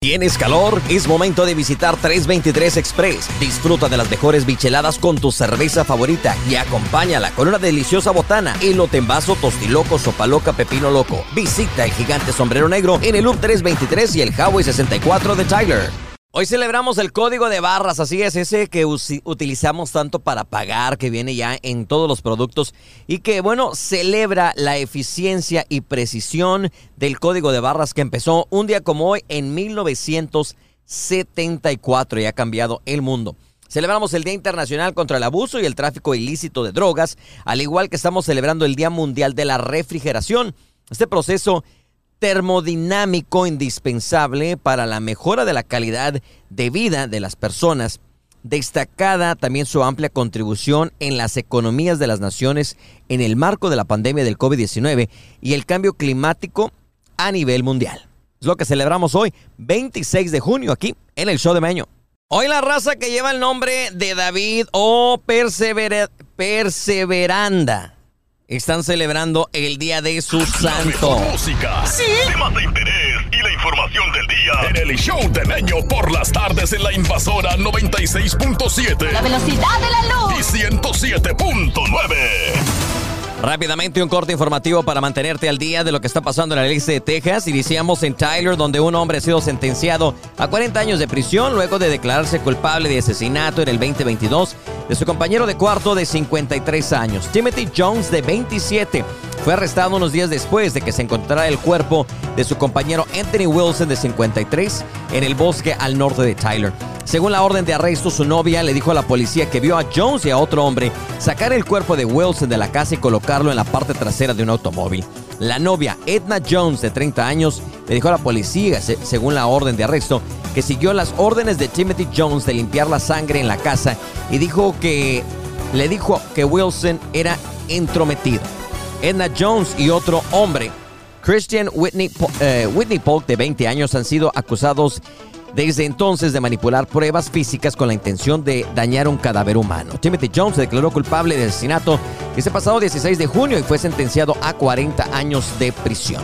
¿Tienes calor? Es momento de visitar 323 Express. Disfruta de las mejores bicheladas con tu cerveza favorita y acompáñala con una deliciosa botana, elote en vaso, tostiloco, sopa loca, pepino loco. Visita el gigante sombrero negro en el Loop 323 y el Highway 64 de Tyler. Hoy celebramos el código de barras, así es, ese que utilizamos tanto para pagar, que viene ya en todos los productos y que, bueno, celebra la eficiencia y precisión del código de barras que empezó un día como hoy en 1974 y ha cambiado el mundo. Celebramos el Día Internacional contra el Abuso y el Tráfico Ilícito de Drogas, al igual que estamos celebrando el Día Mundial de la Refrigeración. Este proceso termodinámico indispensable para la mejora de la calidad de vida de las personas, destacada también su amplia contribución en las economías de las naciones en el marco de la pandemia del COVID-19 y el cambio climático a nivel mundial. Es lo que celebramos hoy, 26 de junio, aquí en el show de Meño. Hoy la raza que lleva el nombre de David o Perseveranda están celebrando el día de su santo. música, ¿Sí? temas de interés y la información del día en el show de Meño por las tardes en la invasora 96.7. La velocidad de la luz. Y 107.9. Rápidamente un corte informativo para mantenerte al día de lo que está pasando en la ley de Texas. Iniciamos en Tyler, donde un hombre ha sido sentenciado a 40 años de prisión luego de declararse culpable de asesinato en el 2022 de su compañero de cuarto de 53 años. Timothy Jones, de 27, fue arrestado unos días después de que se encontrara el cuerpo de su compañero Anthony Wilson, de 53, en el bosque al norte de Tyler. Según la orden de arresto, su novia le dijo a la policía que vio a Jones y a otro hombre sacar el cuerpo de Wilson de la casa y colocarlo en la parte trasera de un automóvil. La novia, Edna Jones, de 30 años, le dijo a la policía, según la orden de arresto, que siguió las órdenes de Timothy Jones de limpiar la sangre en la casa y dijo que le dijo que Wilson era entrometido. Edna Jones y otro hombre, Christian Whitney, eh, Whitney Polk, de 20 años, han sido acusados desde entonces de manipular pruebas físicas con la intención de dañar un cadáver humano. Timothy Jones se declaró culpable de asesinato ese pasado 16 de junio y fue sentenciado a 40 años de prisión.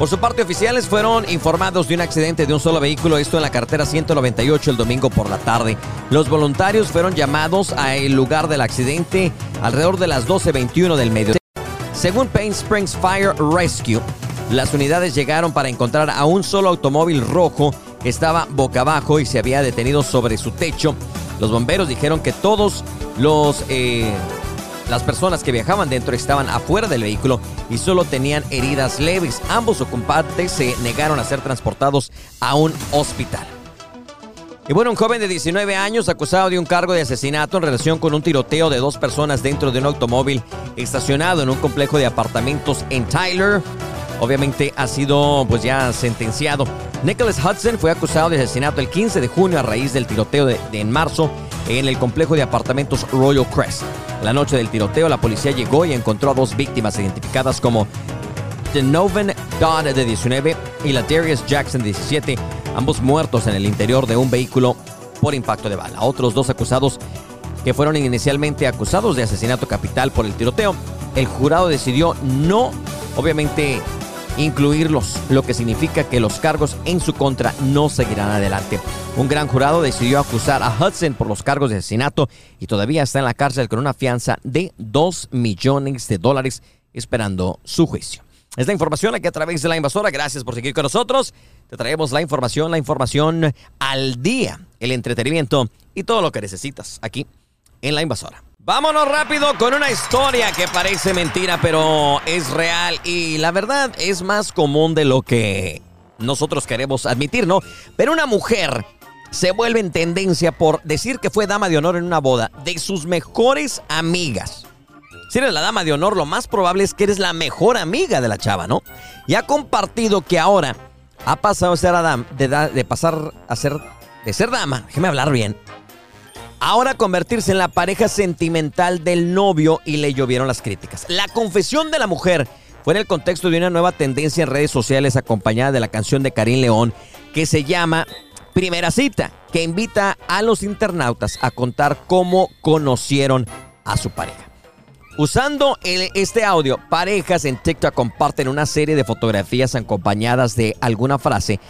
Por su parte, oficiales fueron informados de un accidente de un solo vehículo, esto en la carretera 198 el domingo por la tarde. Los voluntarios fueron llamados al lugar del accidente alrededor de las 12.21 del mediodía. Según Pain Springs Fire Rescue, las unidades llegaron para encontrar a un solo automóvil rojo que estaba boca abajo y se había detenido sobre su techo. Los bomberos dijeron que todos los eh, las personas que viajaban dentro estaban afuera del vehículo y solo tenían heridas leves. Ambos ocupantes se negaron a ser transportados a un hospital. Y bueno, un joven de 19 años acusado de un cargo de asesinato en relación con un tiroteo de dos personas dentro de un automóvil estacionado en un complejo de apartamentos en Tyler, obviamente ha sido pues ya sentenciado. Nicholas Hudson fue acusado de asesinato el 15 de junio a raíz del tiroteo de, en marzo en el complejo de apartamentos Royal Crest. La noche del tiroteo, la policía llegó y encontró a dos víctimas identificadas como Denovan Dodd de 19 y la Darius Jackson de 17, ambos muertos en el interior de un vehículo por impacto de bala. Otros dos acusados que fueron inicialmente acusados de asesinato capital por el tiroteo, el jurado decidió no, obviamente, incluirlos, lo que significa que los cargos en su contra no seguirán adelante. Un gran jurado decidió acusar a Hudson por los cargos de asesinato y todavía está en la cárcel con una fianza de 2 millones de dólares esperando su juicio. Es la información aquí a través de la invasora. Gracias por seguir con nosotros. Te traemos la información, la información al día, el entretenimiento y todo lo que necesitas aquí en la invasora. Vámonos rápido con una historia que parece mentira, pero es real y la verdad es más común de lo que nosotros queremos admitir, ¿no? Pero una mujer se vuelve en tendencia por decir que fue dama de honor en una boda de sus mejores amigas. Si eres la dama de honor, lo más probable es que eres la mejor amiga de la chava, ¿no? Y ha compartido que ahora ha pasado a ser Adam, de, de pasar a ser, de ser dama, déjeme hablar bien, ahora convertirse en la pareja sentimental del novio y le llovieron las críticas. La confesión de la mujer fue en el contexto de una nueva tendencia en redes sociales acompañada de la canción de Karim León que se llama Primera Cita, que invita a los internautas a contar cómo conocieron a su pareja. Usando este audio, parejas en TikTok comparten una serie de fotografías acompañadas de alguna frase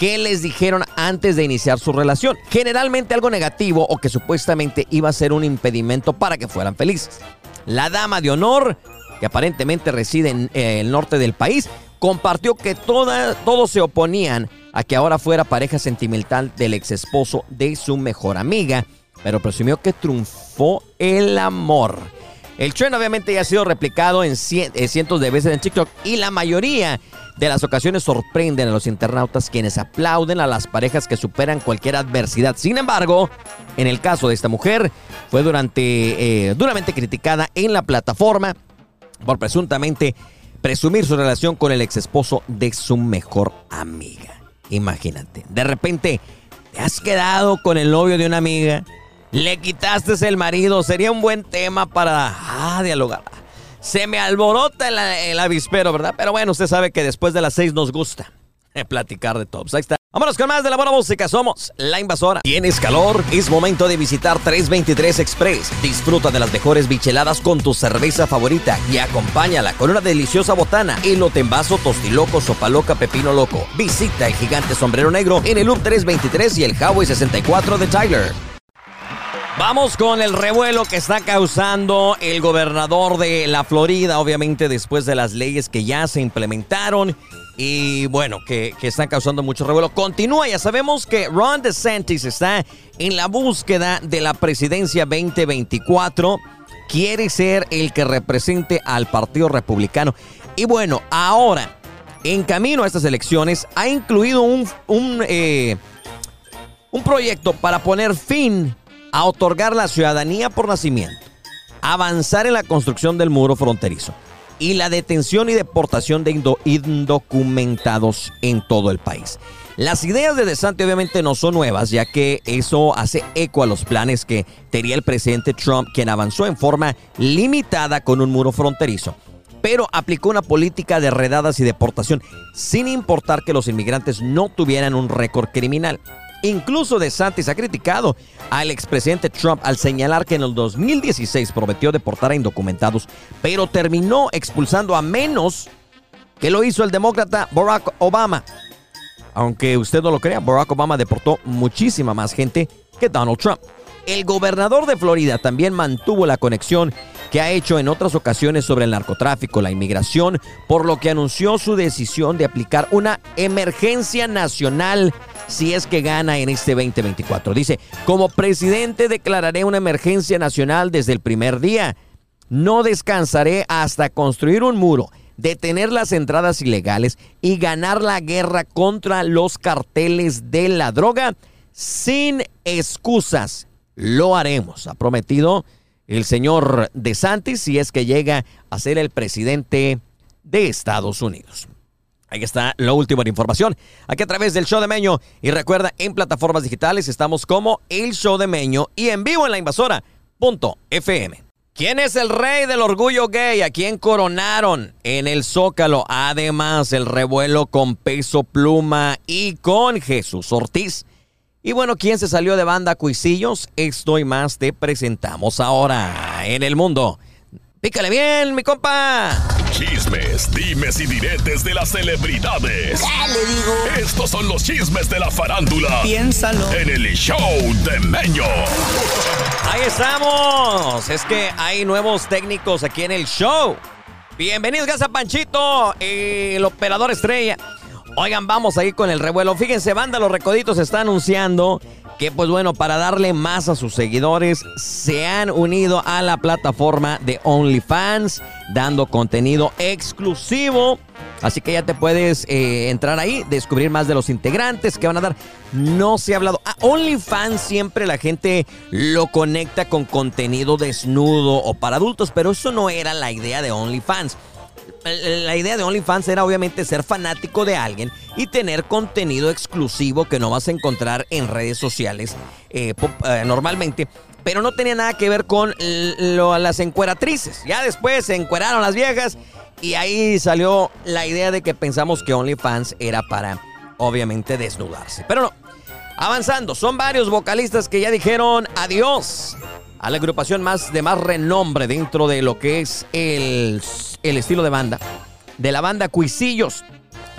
que les dijeron antes de iniciar su relación. Generalmente algo negativo o que supuestamente iba a ser un impedimento para que fueran felices. La dama de honor, que aparentemente reside en eh, el norte del país, compartió que todos se oponían a que ahora fuera pareja sentimental del ex esposo de su mejor amiga, pero presumió que triunfó el amor. El trend obviamente ya ha sido replicado en eh, cientos de veces en TikTok y la mayoría de las ocasiones sorprenden a los internautas quienes aplauden a las parejas que superan cualquier adversidad. Sin embargo, en el caso de esta mujer, fue durante, eh, duramente criticada en la plataforma por presuntamente presumir su relación con el ex esposo de su mejor amiga. Imagínate, de repente te has quedado con el novio de una amiga, le quitaste el marido, sería un buen tema para ah, dialogar. Se me alborota el, avispero, ¿verdad? Pero bueno, usted sabe que después de las seis nos gusta platicar de tops. Ahí está. Vámonos con más de la buena música. Somos La Invasora. ¿Tienes calor? Es momento de visitar 323 Express. Disfruta de las mejores bicheladas con tu cerveza favorita y acompáñala con una deliciosa botana, elote en vaso, tostiloco, sopa loca, pepino loco. Visita el gigante sombrero negro en el Loop 323 y el Highway 64 de Tyler. Vamos con el revuelo que está causando el gobernador de la Florida, obviamente después de las leyes que ya se implementaron y bueno, que, están causando mucho revuelo. Continúa, ya sabemos que Ron DeSantis está en la búsqueda de la presidencia 2024. Quiere ser el que represente al Partido Republicano. Y bueno, ahora, en camino a estas elecciones, ha incluido un, un, eh, un proyecto para poner fin a otorgar la ciudadanía por nacimiento, avanzar en la construcción del muro fronterizo y la detención y deportación de indocumentados en todo el país. Las ideas de DeSantis obviamente no son nuevas, ya que eso hace eco a los planes que tenía el presidente Trump, quien avanzó en forma limitada con un muro fronterizo, pero aplicó una política de redadas y deportación, sin importar que los inmigrantes no tuvieran un récord criminal. Incluso DeSantis ha criticado al expresidente Trump al señalar que en el 2016 prometió deportar a indocumentados, pero terminó expulsando a menos que lo hizo el demócrata Barack Obama. Aunque usted no lo crea, Barack Obama deportó muchísima más gente que Donald Trump. El gobernador de Florida también mantuvo la conexión que ha hecho en otras ocasiones sobre el narcotráfico, la inmigración, por lo que anunció su decisión de aplicar una emergencia nacional si es que gana en este 2024. Dice, como presidente declararé una emergencia nacional desde el primer día. No descansaré hasta construir un muro, detener las entradas ilegales y ganar la guerra contra los carteles de la droga sin excusas. Lo haremos, ha prometido el señor DeSantis si es que llega a ser el presidente de Estados Unidos. Ahí está la última información. Aquí a través del show de Meño. Y recuerda, en plataformas digitales estamos como El Show de Meño y en vivo en la invasora.fm. ¿Quién es el rey del orgullo gay? ¿A quién coronaron en el Zócalo? Además, el revuelo con Peso Pluma y con Jesús Ortiz. Y bueno, ¿quién se salió de banda Cuisillos? Esto y más te presentamos ahora en el mundo Pícale bien, mi compa. Chismes, dimes y diretes de las celebridades. le digo? Estos son los chismes de la farándula. Piénsalo. En el show de Meño. Ahí estamos. Es que hay nuevos técnicos aquí en el show. Bienvenidos, gracias Panchito, el operador estrella. Oigan, vamos ahí con el revuelo. Fíjense, banda, los recoditos está anunciando que pues bueno, para darle más a sus seguidores, se han unido a la plataforma de OnlyFans, dando contenido exclusivo. Así que ya te puedes eh, entrar ahí, descubrir más de los integrantes que van a dar. No se ha hablado. A OnlyFans siempre la gente lo conecta con contenido desnudo o para adultos, pero eso no era la idea de OnlyFans la idea de OnlyFans era obviamente ser fanático de alguien y tener contenido exclusivo que no vas a encontrar en redes sociales eh, eh, normalmente. Pero no tenía nada que ver con las encueratrices. Ya después se encueraron las viejas y ahí salió la idea de que pensamos que OnlyFans era para, obviamente, desnudarse. Pero no. Avanzando, son varios vocalistas que ya dijeron adiós a la agrupación más de más renombre dentro de lo que es el, el estilo de banda, de la banda Cuisillos.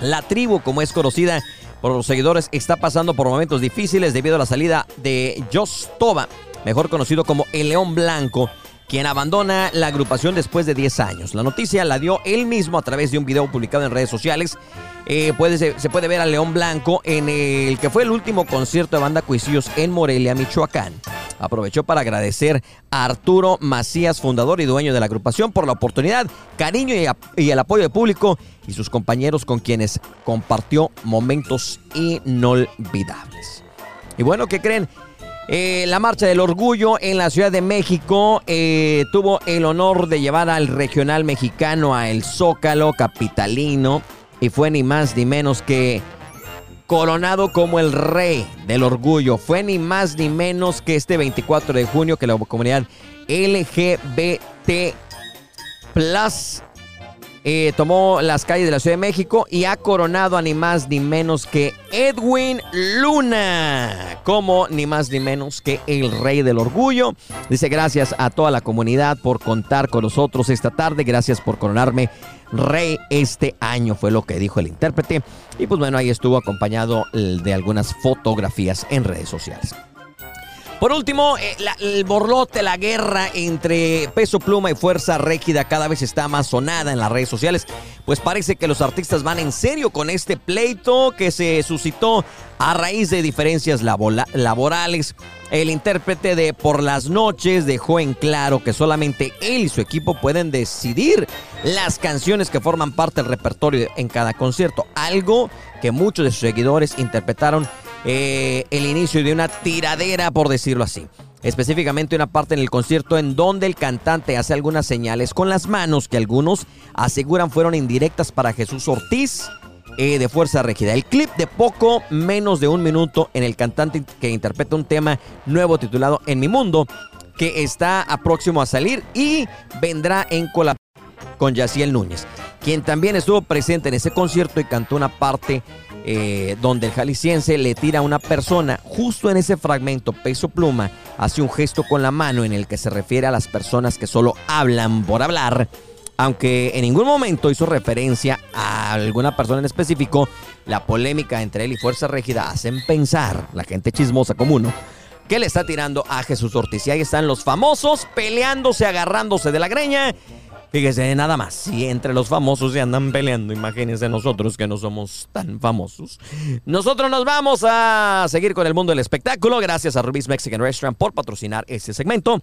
La tribu, como es conocida por los seguidores, está pasando por momentos difíciles debido a la salida de Jos Toba, mejor conocido como el León Blanco, quien abandona la agrupación después de 10 años. La noticia la dio él mismo a través de un video publicado en redes sociales. Eh, puede, se, puede ver al León Blanco en el que fue el último concierto de banda Cuisillos en Morelia, Michoacán. Aprovechó para agradecer a Arturo Macías, fundador y dueño de la agrupación, por la oportunidad, cariño y, el apoyo del público y sus compañeros con quienes compartió momentos inolvidables. Y bueno, ¿qué creen? Eh, la Marcha del Orgullo en la Ciudad de México eh, tuvo el honor de llevar al regional mexicano a el Zócalo capitalino y fue ni más ni menos que coronado como el rey del orgullo. Fue ni más ni menos que este 24 de junio que la comunidad LGBT Plus eh, tomó las calles de la Ciudad de México y ha coronado a ni más ni menos que Edwin Luna como ni más ni menos que el rey del orgullo. Dice gracias a toda la comunidad por contar con nosotros esta tarde, gracias por coronarme rey este año, fue lo que dijo el intérprete. Y pues bueno, ahí estuvo acompañado de algunas fotografías en redes sociales. Por último, eh, el borlote, la guerra entre Peso Pluma y Fuerza Régida cada vez está más sonada en las redes sociales. Pues parece que los artistas van en serio con este pleito que se suscitó a raíz de diferencias laborales. El intérprete de Por las noches dejó en claro que solamente él y su equipo pueden decidir las canciones que forman parte del repertorio en cada concierto. Algo que muchos de sus seguidores interpretaron eh, el inicio de una tiradera, por decirlo así. Específicamente una parte en el concierto en donde el cantante hace algunas señales con las manos que algunos aseguran fueron indirectas para Jesús Ortiz eh, de Fuerza Regida. El clip de poco menos de un minuto en el cantante que interpreta un tema nuevo titulado En mi mundo que está a próximo a salir y vendrá en colaboración con Yaciel Núñez, quien también estuvo presente en ese concierto y cantó una parte eh, donde el jalisciense le tira a una persona. Justo en ese fragmento, Peso Pluma hace un gesto con la mano en el que se refiere a las personas que solo hablan por hablar. Aunque en ningún momento hizo referencia a alguna persona en específico, la polémica entre él y Fuerza Régida hacen pensar, la gente chismosa como uno, que le está tirando a Jesús Ortiz. Y ahí están los famosos peleándose, agarrándose de la greña Fíjese, nada más, si entre los famosos se andan peleando, imagínense nosotros que no somos tan famosos. Nosotros nos vamos a seguir con el mundo del espectáculo. Gracias a Rubí's Mexican Restaurant por patrocinar este segmento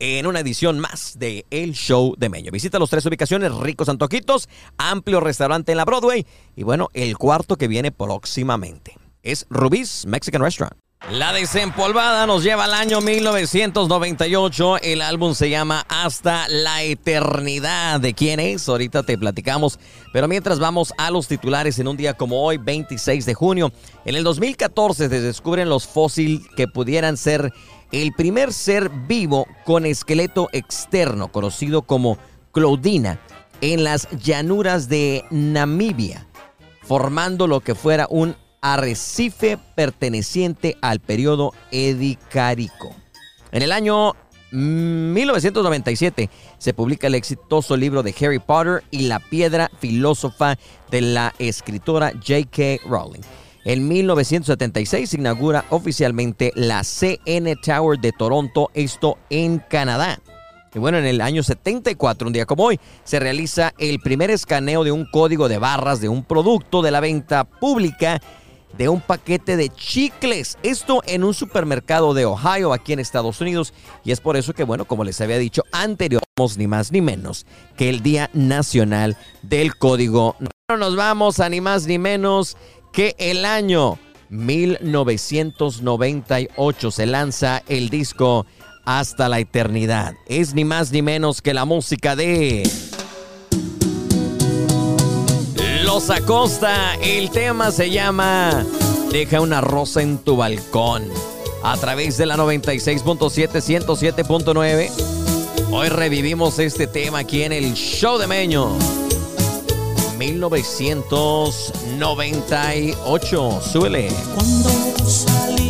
en una edición más de El Show de Meño. Visita los tres ubicaciones, ricos antojitos, amplio restaurante en la Broadway y bueno, el cuarto que viene próximamente. Es Rubí's Mexican Restaurant. La desempolvada nos lleva al año 1998. El álbum se llama Hasta la Eternidad. ¿De quién es? Ahorita te platicamos. Pero mientras vamos a los titulares en un día como hoy, 26 de junio. En el 2014 se descubren los fósiles que pudieran ser el primer ser vivo con esqueleto externo, conocido como Claudina, en las llanuras de Namibia, formando lo que fuera un arrecife perteneciente al periodo edicárico. En el año 1997 se publica el exitoso libro de Harry Potter y la piedra filósofa de la escritora J.K. Rowling. En 1976 se inaugura oficialmente la CN Tower de Toronto, esto en Canadá. Y bueno, en el año 74, un día como hoy, se realiza el primer escaneo de un código de barras de un producto de la venta pública de un paquete de chicles. Esto en un supermercado de Ohio, aquí en Estados Unidos. Y es por eso que, bueno, como les había dicho anteriormente, ni más ni menos que el Día Nacional del Código. No nos vamos a ni más ni menos que el año 1998 se lanza el disco Hasta la Eternidad. Es ni más ni menos que la música de... Los Acosta. El tema se llama Deja una rosa en tu balcón. A través de la 96.7, 107.9. Hoy revivimos este tema aquí en el Show de Meño. 1998. Súbele. Cuando salí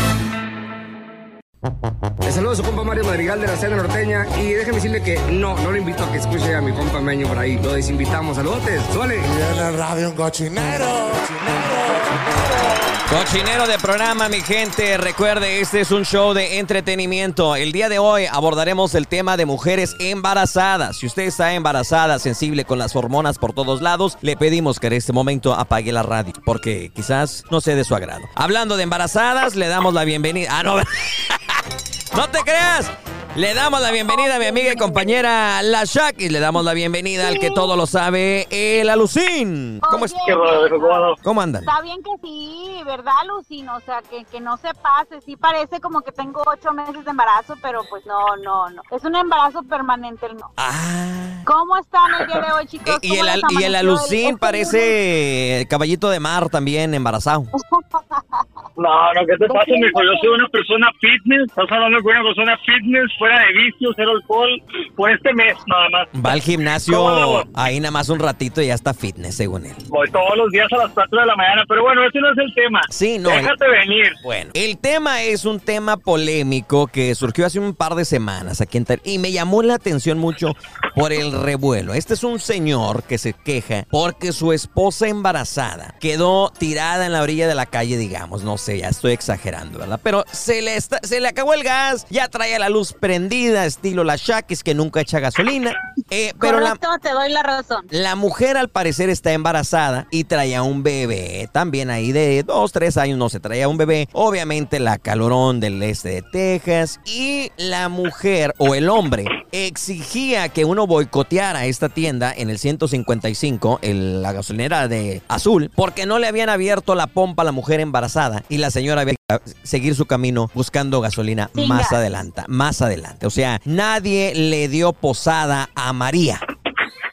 Le saludo a su compa Mario Madrigal de la Cena Norteña y déjeme decirle que no, no le invito a que escuche a mi compa Meño por ahí. Lo desinvitamos. Saludotes, suele. Y en el radio un cochinero. Cochinero de programa, mi gente. Recuerde, este es un show de entretenimiento. El día de hoy abordaremos el tema de mujeres embarazadas. Si usted está embarazada, sensible con las hormonas por todos lados, le pedimos que en este momento apague la radio, porque quizás no sea de su agrado. Hablando de embarazadas, le damos la bienvenida. Ah, no. no te creas. Le damos la bienvenida a mi amiga y compañera La Shak y le damos la bienvenida al que todo lo sabe, el Alucín. ¿Cómo, es? ¿Cómo andan? Está bien que sí, ¿verdad, Alucín? O sea, que, que no se pase. Sí parece como que tengo ocho meses de embarazo, pero pues no, no, no. Es un embarazo permanente, no. Ah. ¿Cómo están el día de hoy, chicos? Y el, al- y el Alucín parece caballito de mar también embarazado. No, no, ¿qué te pasa, mijo? Yo soy una persona fitness. Estás hablando con una persona fitness, fuera de vicios, cero alcohol, por este mes nada más. Va al gimnasio ahí nada más un ratito y ya está fitness, según él. Voy todos los días a las 4 de la mañana, pero bueno, ese no es el tema. Sí, no. Déjate venir. Bueno, el tema es un tema polémico que surgió hace un par de semanas aquí en Tar- y me llamó la atención mucho por el revuelo. Este es un señor que se queja porque su esposa embarazada quedó tirada en la orilla de la calle, digamos, no sé, ya estoy exagerando, ¿verdad? Pero se le está- se le acabó el gas, ya traía la luz prendida, estilo la Shakis que nunca echa gasolina. Eh, pero la, te doy la razón. la mujer al parecer está embarazada y traía un bebé también ahí de dos, tres años, no se traía un bebé. Obviamente la calorón del este de Texas y la mujer o el hombre exigía que uno boicoteara esta tienda en el 155, el- la gasolinera de Azul, porque no le habían abierto la pompa a la mujer embarazada y la señora había seguir su camino buscando gasolina más adelante, más adelante. O sea, nadie le dio posada a María.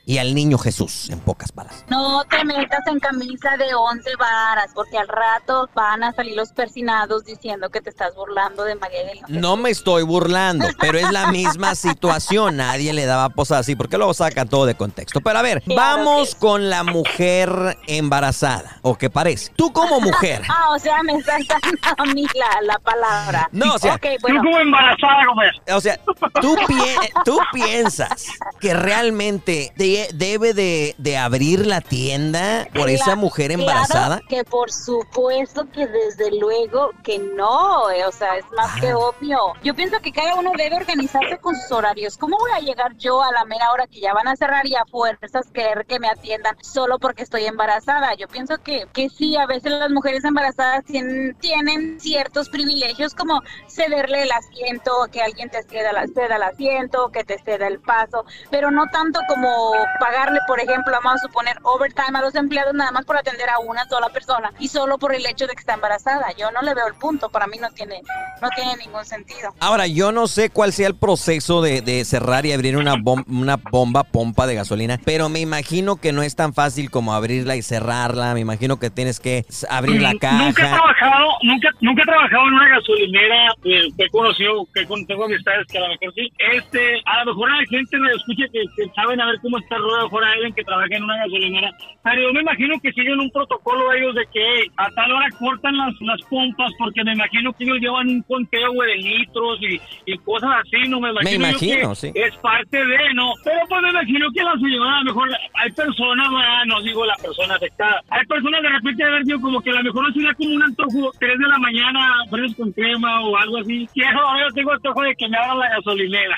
Y al niño Jesús, en pocas palabras. No te metas en camisa de once varas, porque al rato van a salir los persinados diciendo que te estás burlando de María del No me estoy burlando, pero es la misma situación. Nadie le daba posada así, porque luego sacan todo de contexto. Pero a ver, Claro vamos que- con la mujer embarazada. ¿O qué parece? Tú como mujer. Ah, o sea, me estás dando a mí la, la palabra. No, o sea, Ok, Tú como embarazada, Gómez. O sea, ¿tú, pi- tú piensas que realmente de- debe de, de abrir la tienda por esa mujer embarazada? claro que por supuesto que desde luego que no, eh, o sea, es más Ah. que obvio. Yo pienso que cada uno debe organizarse con sus horarios. ¿Cómo voy a llegar yo a la mera hora que ya van a cerrar y a fuerzas querer que me atiendan solo porque estoy embarazada? Yo pienso que, que sí, a veces las mujeres embarazadas tienen, tienen ciertos privilegios como cederle el asiento, que alguien te ceda, la, ceda el asiento, que te ceda el paso, pero no tanto como pagarle, por ejemplo, vamos a suponer overtime a los empleados nada más por atender a una sola persona y solo por el hecho de que está embarazada. Yo no le veo el punto, para mí no tiene, no tiene ningún sentido. Ahora, yo no sé cuál sea el proceso de, de cerrar y abrir una, bom- una bomba pompa de gasolina, pero me imagino que no es tan fácil como abrirla y cerrarla. Me imagino que tienes que abrir la Nunca he caja. trabajado, nunca, nunca he trabajado en una gasolinera eh, que he conocido, que tengo amistades que a lo mejor sí. Este, a lo mejor hay gente me escucha que, que saben a ver cómo está el ruedo, a lo mejor hay alguien que trabaja en una gasolinera. Pero yo me imagino que siguen un protocolo ellos de que a tal hora cortan las, las pompas porque me imagino que ellos llevan un conteo güey, de litros y, y cosas así, no me imagino. yo imagino, que sí. Es parte de, ¿no? Pero pues me imagino que la señora, a lo mejor hay personas, no digo la persona afectada, hay personas de repente de haber dicho como que a lo mejor no sería como un antojo 3 de la mañana, fresco con crema o algo así. Eso, ahora yo tengo antojo de que me abran la gasolinera.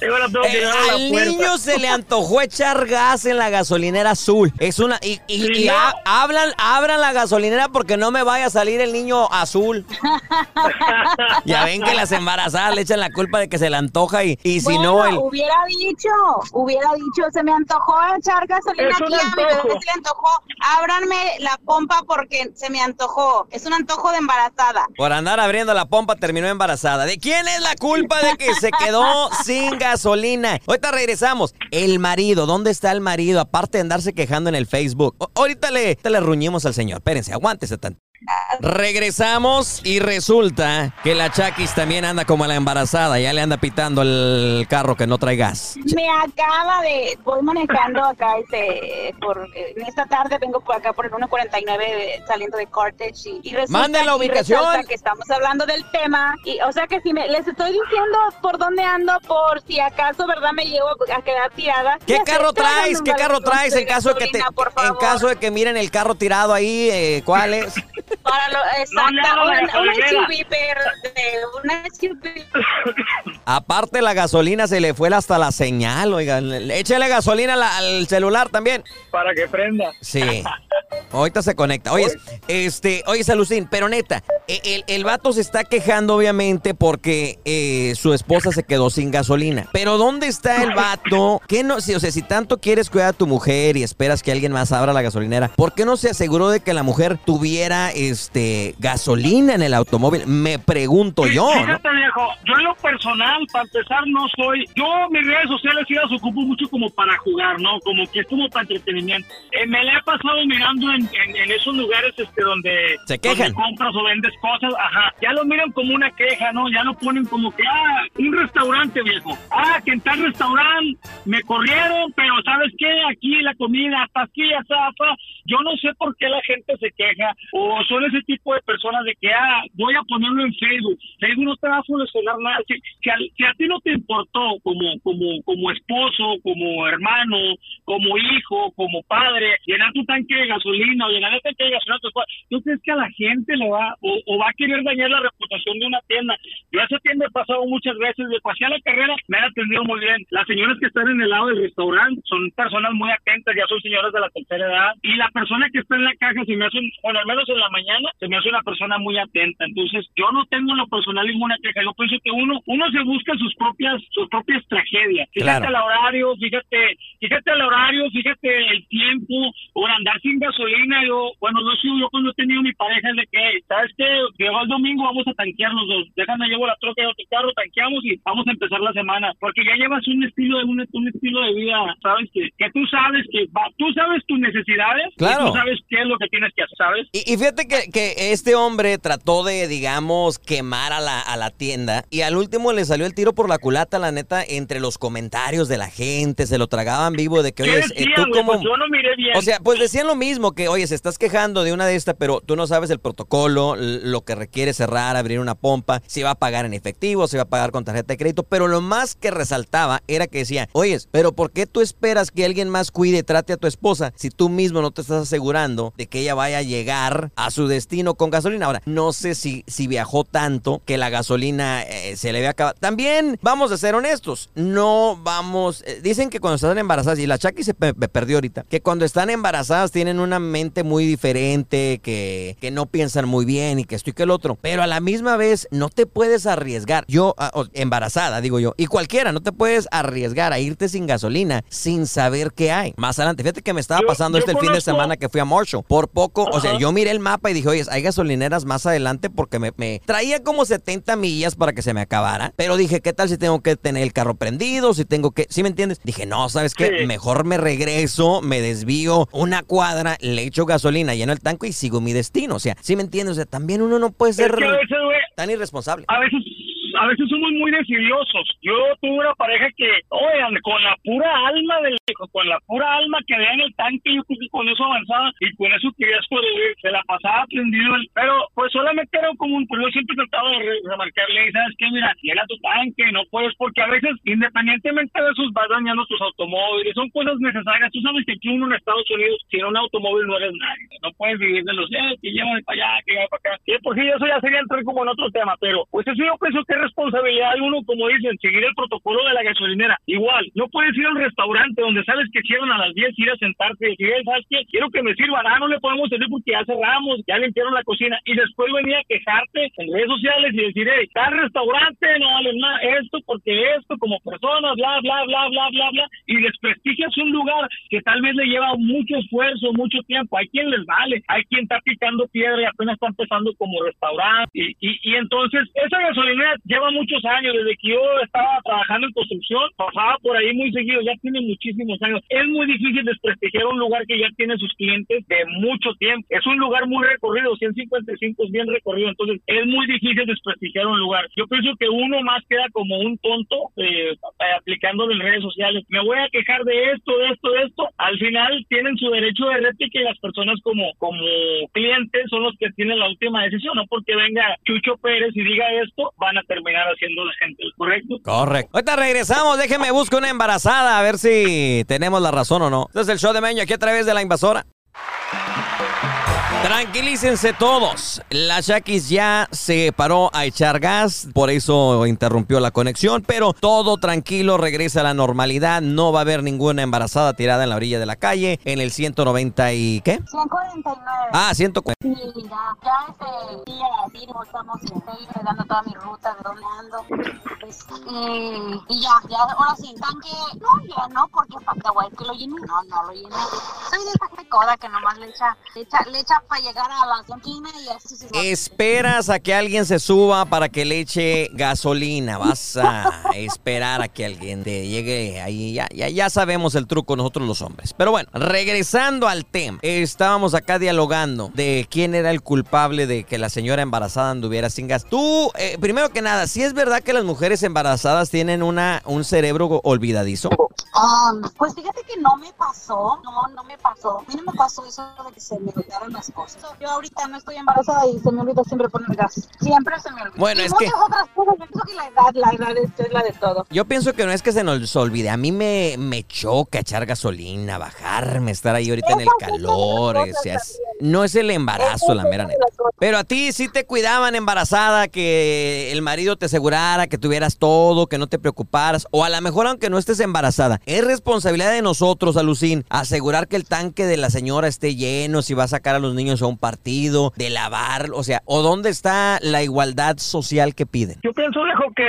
Yo ahora tengo que Eh, la al puerta. niño se le antojó echar gas en la gasolinera azul. Es una. Y, y- Sí, y no. ha- hablan, abran la gasolinera porque no me vaya a salir el niño azul. ya ven que las embarazadas le echan la culpa de que se le antoja y, y si bueno, no, el. hubiera dicho, hubiera dicho, se me antojó echar gasolina aquí, a mi bebé se le antojó, ábranme la pompa porque se me antojó, es un antojo de embarazada. Por andar abriendo la pompa terminó embarazada. ¿De quién es la culpa de que se quedó sin gasolina? Ahorita regresamos. El marido, ¿dónde está el marido? Aparte de andarse quejando en el Facebook. Ahorita le, ahorita le ruñimos al señor. Espérense, aguántese tanto. Regresamos y resulta que la Chakis también anda como la embarazada. Ya le anda pitando el carro que no trae gas. Me acaba de, voy manejando acá, este, por, en esta tarde vengo por acá por el 149 saliendo de Carthage y, y resulta, Manden la ubicación. que estamos hablando del tema y, o sea que si me, les estoy diciendo por dónde ando por si acaso, verdad, me llevo a quedar tirada. ¿Qué carro traes? ¿Qué carro traes en caso de que te, en caso de que miren el carro tirado ahí? eh, ¿Cuál es? Para lo, No le exacto, hago la una, una gasolinera. SUV verde, una SUV Aparte la gasolina se le fue hasta la señal, oigan. Échale gasolina la- al celular también. Para que prenda. Sí. Ahorita se conecta. Oye, este, oye, Salucín, pero neta, e- el, el vato se está quejando, obviamente, porque eh, su esposa se quedó sin gasolina. Pero ¿dónde está el vato? ¿Qué no? Si, o sea, si tanto quieres cuidar a tu mujer y esperas que alguien más abra la gasolinera, ¿por qué no se aseguró de que la mujer tuviera este gasolina en el automóvil? Me pregunto Sí, yo, ¿no? Fíjate, viejo, yo en lo personal, para empezar, no soy. Yo mis redes sociales sí las ocupo mucho como para jugar, ¿no? Como que es como para entretenimiento. Eh, me la he pasado mirando en, en- en esos lugares este, donde, Se quejan. donde compras o vendes cosas, ajá. Ya lo miran como una queja, ¿no? Ya lo ponen como que, ah, un restaurante, viejo. Ah, que en tal restaurante me corrieron, pero ¿sabes qué? Aquí la comida, hasta aquí, hasta, hasta. Yo no sé por qué la gente se queja o son ese tipo de personas de que, ah, voy a ponerlo en Facebook. Facebook no te va a solucionar nada. Si, si a, si a ti no te importó como, como, como esposo, como hermano, como hijo, como padre, llenar tu tanque de gasolina o llenar el tanque de gasolina ¿tú crees que a la gente le va o, o va a querer dañar la reputación de una tienda? Yo a esa tienda he pasado muchas veces, de pasé a la carrera, me han atendido muy bien. Las señoras que están en el lado del restaurante son personas muy atentas, ya son señoras de la tercera edad. Y la persona que está en la caja se me hace, un- bueno, al menos en la mañana, se me hace una persona muy atenta. Entonces, yo no tengo en lo personal ninguna queja. Yo pienso que uno, uno se busca sus propias, sus propias tragedias. Fíjate Claro. el horario, fíjate, fíjate el horario, fíjate el tiempo, o andar sin gasolina. Yo, bueno, no sé, yo cuando he tenido mi pareja es de que, ¿sabes qué? Llegó el domingo, vamos a tanquear los dos. Déjame, llevo la troca de casa carro, tanqueamos y vamos a empezar la semana. Porque ya llevas un estilo de un, un estilo de vida, sabes que, que tú sabes que va, tú sabes tus necesidades, Claro. y tú sabes qué es lo que tienes que hacer, ¿sabes? Y, y fíjate que, que este hombre trató de, digamos, quemar a la, a la tienda y al último le salió el tiro por la culata, la neta, entre los comentarios de la gente, se lo tragaban vivo de que, ¿Qué oye, eh, tú como... Pues yo no miré bien. O sea, pues decían lo mismo, que oye, se estás quejando de una de estas, pero tú no sabes el protocolo, lo que requiere cerrar, abrir una pompa, si va a pagar en efectivo, si va a pagar con tarjeta de crédito, pero lo más que resaltaba era que decía, oye, pero ¿por qué tú esperas que alguien más cuide y trate a tu esposa si tú mismo no te estás asegurando de que ella vaya a llegar a su destino con gasolina? Ahora, no sé si, si viajó tanto que la gasolina eh, se le había acabado. También vamos a ser honestos, no vamos, eh, dicen que cuando están embarazadas, y la Chucky se pe- me perdió ahorita, que cuando están embarazadas tienen una mente muy diferente, que, que no piensan muy bien y que esto y que el otro, pero a la misma vez no te puedes arriesgar, yo, ah, embarazada, digo yo, y cualquiera, no te puedes arriesgar a irte sin gasolina sin saber qué hay. Más adelante, fíjate que me estaba pasando yo este el fin de semana que fui a Marshall, por poco, o sea, yo miré el mapa y dije, oye, hay gasolineras más adelante porque me, me traía como 70 millas para que se me acabara, pero dije, ¿qué tal si tengo que tener el carro prendido? Si tengo que, ¿sí me entiendes? Dije, no, ¿sabes qué? Sí. Mejor me regreso, me desvío una cuadra, le echo gasolina, lleno el tanque y sigo mi destino. O sea, ¿sí me entiendes? O sea, también uno no puede ser veces, tan irresponsable. a veces a veces somos muy decidiosos. Yo tuve una pareja que, oigan, con la pura alma del con la pura alma que había en el tanque, yo creo que con eso avanzaba y con eso quería sobrevivir. Se la pasaba prendido, el- pero pues solamente era como un, pues yo siempre trataba de re- remarcarle, ¿sabes qué? Mira, llega tu tanque, no puedes, porque a veces, independientemente de eso, vas dañando tus automóviles, son cosas necesarias. Tú sabes que aquí uno en Estados Unidos, sin un automóvil no eres nadie. No puedes vivir de los, eh, que llevan para allá, que llevan para acá. Y por sí, eso ya sería entrar como en otro tema, pero pues eso yo pienso que responsabilidad de uno, como dicen, seguir el protocolo de la gasolinera. Igual, no puedes ir al restaurante donde sabes que cierran a las 10, ir a sentarte y decir, "Eh, ¿sabes qué? Quiero que me sirvan. Ah, no le podemos servir porque ya cerramos, ya limpiaron la cocina. Y después venía a quejarte en redes sociales y decir, hey, tal restaurante no vale nada, esto porque esto como persona, bla, bla, bla, bla, bla, bla. Y desprestigias un lugar que tal vez le lleva mucho esfuerzo, mucho tiempo. Hay quien les vale, hay quien está picando piedra y apenas está empezando como restaurante. Y, y, y entonces, esa gasolinera lleva muchos años, desde que yo estaba trabajando en construcción, pasaba por ahí muy seguido, ya tiene muchísimos años. Es muy difícil desprestigiar un lugar que ya tiene sus clientes de mucho tiempo. Es un lugar muy recorrido, 155 es bien recorrido, entonces es muy difícil desprestigiar un lugar. Yo pienso que uno más queda como un tonto eh, eh, aplicando en redes sociales. Me voy a quejar de esto, de esto, de esto. Al final tienen su derecho de réplica y las personas como, como clientes son los que tienen la última decisión, no porque venga Chucho Pérez y diga esto, van a terminar haciendo la gente, ¿correcto? Correcto. Ahorita regresamos, déjeme buscar una embarazada a ver si tenemos la razón o no. Este es el show de Meño aquí a través de la invasora. Tranquilícense todos. La Shakis ya se paró a echar gas, por eso interrumpió la conexión, pero todo tranquilo, regresa a la normalidad. No va a haber ninguna embarazada tirada en la orilla de la calle en el 190 y ¿qué? 149. Ah, 140. Sí, ya, ya este día no estamos este, dando toda mi ruta, de dónde ando. Pues, eh, y ya, ya, ahora sí, tanque, no, ya no, porque para que lo llene, no, no lo llene. Soy de esa que nomás le echa, le echa, le echa para llegar a y Esperas a que alguien se suba para que le eche gasolina. Vas a esperar a que alguien te llegue ahí. Ya, ya, ya sabemos el truco nosotros los hombres. Pero bueno, regresando al tema. Estábamos acá dialogando de quién era el culpable de que la señora embarazada anduviera sin gas. Tú, eh, primero que nada, si es verdad que las mujeres embarazadas tienen una, un cerebro olvidadizo. Um, pues fíjate que no me pasó, no, no me pasó. A mí no me pasó eso de que se me olvidaron las cosas. Yo ahorita no estoy embarazada y se me olvida siempre poner gas. Siempre se me olvida. Bueno, y es muchas que- otras cosas. Yo pienso que la edad, la edad es, es la de todo. Yo pienso que no es que se nos olvide. A mí me, me choca echar gasolina, bajarme, estar ahí ahorita en el calor. o sea, es-. No es el embarazo, la mera neta. Pero a ti sí te cuidaban embarazada, que el marido te asegurara que tuvieras todo, que no te preocuparas. O a lo mejor aunque no estés embarazada. Es responsabilidad de nosotros, Alucín, asegurar que el tanque de la señora esté lleno, si va a sacar a los niños a un partido, de lavar, o sea, o dónde está la igualdad social que piden. Yo pienso, viejo, que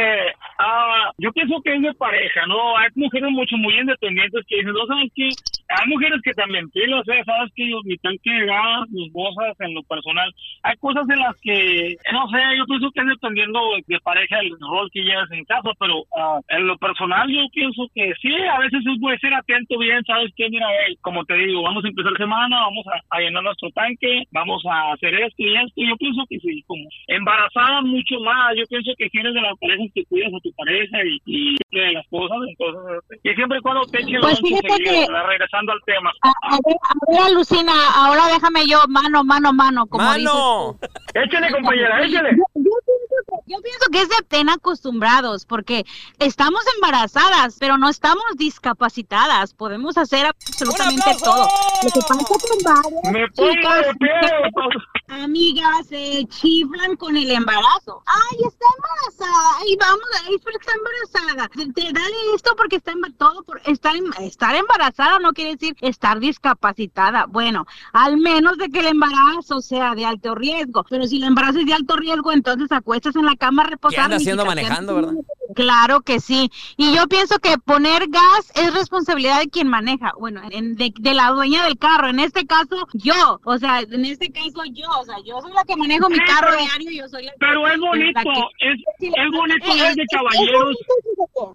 ah, yo pienso que es de pareja, ¿no? Hay mujeres mucho muy independientes que dicen, no saben qué, hay mujeres que también pilos, ¿eh? sabes que yo, mi tanque de gas, mis bolsas en lo personal, hay cosas en las que, no sé, yo pienso que es dependiendo de pareja el rol que llevas en casa, pero ah, en lo personal yo pienso que sí, a veces es bueno ser atento bien, sabes que, mira, hey, como te digo, vamos a empezar semana, vamos a, a llenar nuestro tanque, vamos a hacer esto y esto, yo pienso que sí, como embarazada mucho más, yo pienso que si eres de las parejas que cuidas a tu pareja y, y de las cosas, entonces, y siempre y cuando te echen Pues fíjate seguido, que- regresando al tema. A, a ver, a ver, Lucina, ahora déjame yo, mano, mano, mano, como ¡Mano! dices Échale, compañera, échale. Yo, yo pienso que, yo pienso que es de ten acostumbrados, porque estamos embarazadas, pero no estamos discapacitadas. Podemos hacer absolutamente todo. Lo que pasa con varias Me pongo chicas de pie. amigas se chiflan con el embarazo. Ay, está embarazada. Ay, vamos, ay, pero está embarazada. Te, te- dale esto porque está emba- todo por estar, estar embarazada no quiere decir estar discapacitada. Bueno, al menos de que el embarazo sea de alto riesgo. Pero si el embarazo es de alto riesgo, entonces acuestas en la cama a reposar. ¿Qué anda haciendo manejando, verdad? Claro que sí. Y yo pienso que poner gas es responsabilidad de quien maneja. Bueno, en- de, de la dueña del carro. En este caso, yo. O sea, en este caso, yo. O sea, yo soy la que manejo mi carro pero- diario. Yo soy la Pero es bonito, que- es, es bonito eh, es de es- caballeros.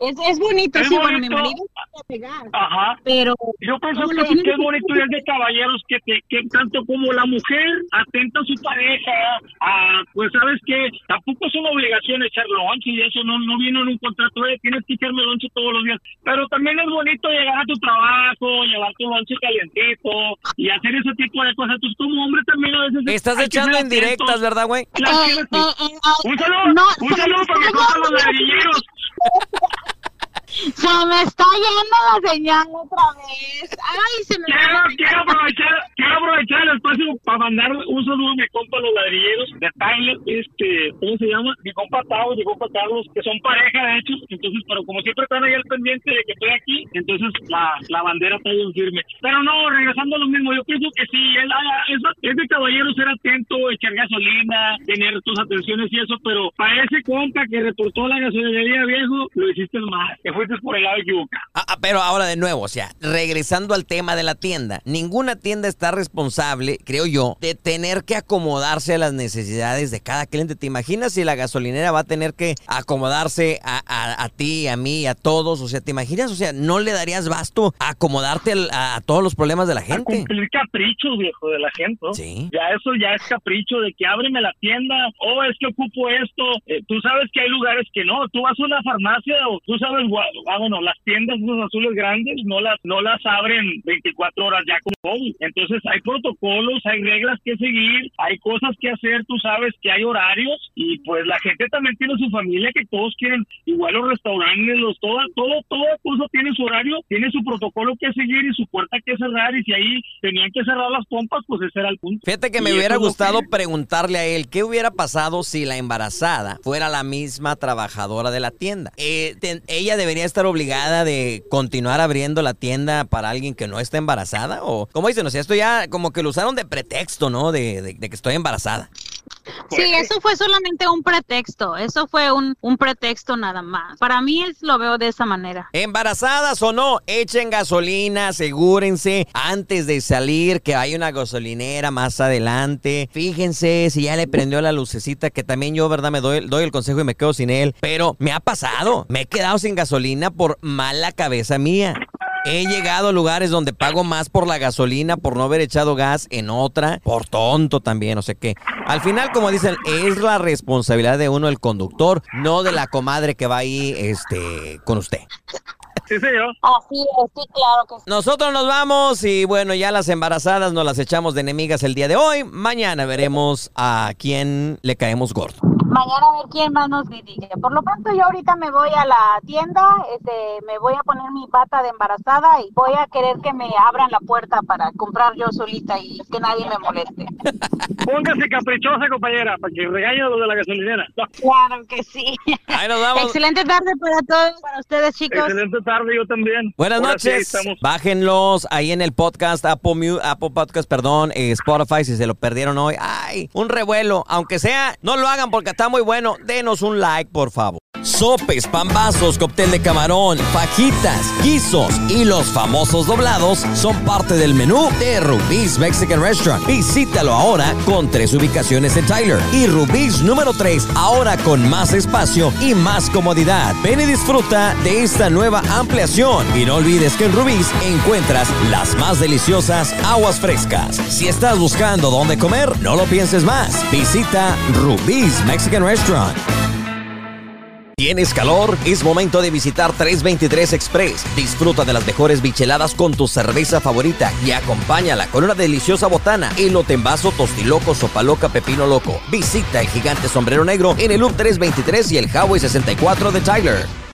Es, es bonito, Es sí, bueno, mi marido pegar, Ajá. pero Yo pienso ¿Cómo que, es bonito y es de caballeros que, te- que tanto como la mujer atenta a su pareja, a, pues sabes que tampoco es una obligación echar lonche y eso no, no viene en un contrato, "Oye, tienes que echarme lonche todos los días. Pero también es bonito llegar a tu trabajo, llevar tu lonche calientito y hacer ese tipo de cosas. Entonces como hombre también a veces... Estás echando ser indirectas, atentos. ¿verdad, güey? Eh, eh, eh, Un saludo, no, un saludo para los ladrilleros. Se me está yendo la señal otra vez. Ay, se me Quiero, quiero aprovechar, quiero aprovechar el espacio para mandar un saludo a mi compa los ladrilleros de Tyler, este, ¿cómo se llama? Mi compa Tavo, mi compa Carlos, que son pareja de hecho, entonces, pero como siempre están ahí al pendiente de que estoy aquí, entonces la, la bandera está bien firme. Pero no, regresando a lo mismo, yo pienso que sí, es, es, es de caballero ser atento, echar gasolina, tener tus atenciones y eso, pero para ese compa que reportó la gasolinería viejo, lo hiciste mal, que por el lado equivocado. Ah, ah, pero ahora de nuevo, o sea, regresando al tema de la tienda, ninguna tienda está responsable, creo yo, de tener que acomodarse a las necesidades de cada cliente. ¿Te imaginas si la gasolinera va a tener que acomodarse a, a- a ti, a mí, a todos? O sea, ¿te imaginas? O sea, ¿no le darías basto a acomodarte a, a todos los problemas de la a gente? cumplir caprichos, viejo, de la gente. ¿no? Sí. Ya eso ya es capricho de que ábreme la tienda, o es que ocupo esto. Eh, tú sabes que hay lugares que no. Tú vas a una farmacia o tú sabes, gua- ah, bueno, las tiendas azules grandes no las no las abren 24 horas ya como COVID. Entonces hay protocolos, hay reglas que seguir, hay cosas que hacer. Tú sabes que hay horarios y pues la gente también tiene su familia que todos quieren igual los restaurantes, los todo todo toda cosa tiene su horario, tiene su protocolo que seguir y su puerta que cerrar y si ahí tenían que cerrar las pompas, pues ese era el punto. Fíjate que me Y hubiera gustado que- preguntarle a él qué hubiera pasado si la embarazada fuera la misma trabajadora de la tienda. Eh, te- ella debería estar obligada de continuar abriendo la tienda para alguien que no está embarazada o como dicen, o sea, esto ya como que lo usaron de pretexto, ¿no? De, de- de que estoy embarazada. Sí, eso fue solamente un pretexto. Eso fue un, un pretexto nada más. Para mí es, lo veo de esa manera. Embarazadas o no, echen gasolina, asegúrense antes de salir que hay una gasolinera más adelante. Fíjense si ya le prendió la lucecita, que también yo, verdad, me doy, doy el consejo y me quedo sin él. Pero me ha pasado, me he quedado sin gasolina por mala cabeza mía. He llegado a lugares donde pago más por la gasolina por no haber echado gas en otra, por tonto también, o sea que al final, como dicen, es la responsabilidad de uno el conductor, no de la comadre que va ahí este, con usted. Sí, señor. Así es, sí, claro que sí. Nosotros nos vamos y bueno, ya las embarazadas nos las echamos de enemigas el día de hoy. Mañana veremos a quién le caemos gordo. Mañana a ver quién más nos dirige. Por lo pronto yo ahorita me voy a la tienda, este, me voy a poner mi bata de embarazada y voy a querer que me abran la puerta para comprar yo solita y que nadie me moleste. Póngase caprichosa, compañera, para que regañe a los de la gasolinera. Claro que sí. Ahí nos vamos. Excelente tarde para todos, para ustedes chicos. Excelente tarde, yo también. Buenas Ahora sí, noches. estamos. Bájenlos ahí en el podcast, Apple, Apple Podcast, perdón, eh, Spotify, si se lo perdieron hoy. Ay, un revuelo. Aunque sea, no lo hagan porque está muy bueno. Denos un like, por favor. Sopes, pambazos, cóctel de camarón, fajitas, guisos y los famosos doblados son parte del menú de Rubí's Mexican Restaurant. Visítalo ahora con tres ubicaciones en Tyler y Rubí's número 3 ahora con más espacio y más comodidad. Ven y disfruta de esta nueva ampliación y no olvides que en Rubí's encuentras las más deliciosas aguas frescas. Si estás buscando dónde comer, no lo pienses más. Visita Rubí's Mexican Restaurant. ¿Tienes calor? Es momento de visitar 323 Express. Disfruta de las mejores bicheladas con tu cerveza favorita y acompáñala con una deliciosa botana, elote en vaso, tostiloco, sopa loca, pepino loco. Visita el gigante sombrero negro en el Loop 323 y el Highway 64 de Tyler.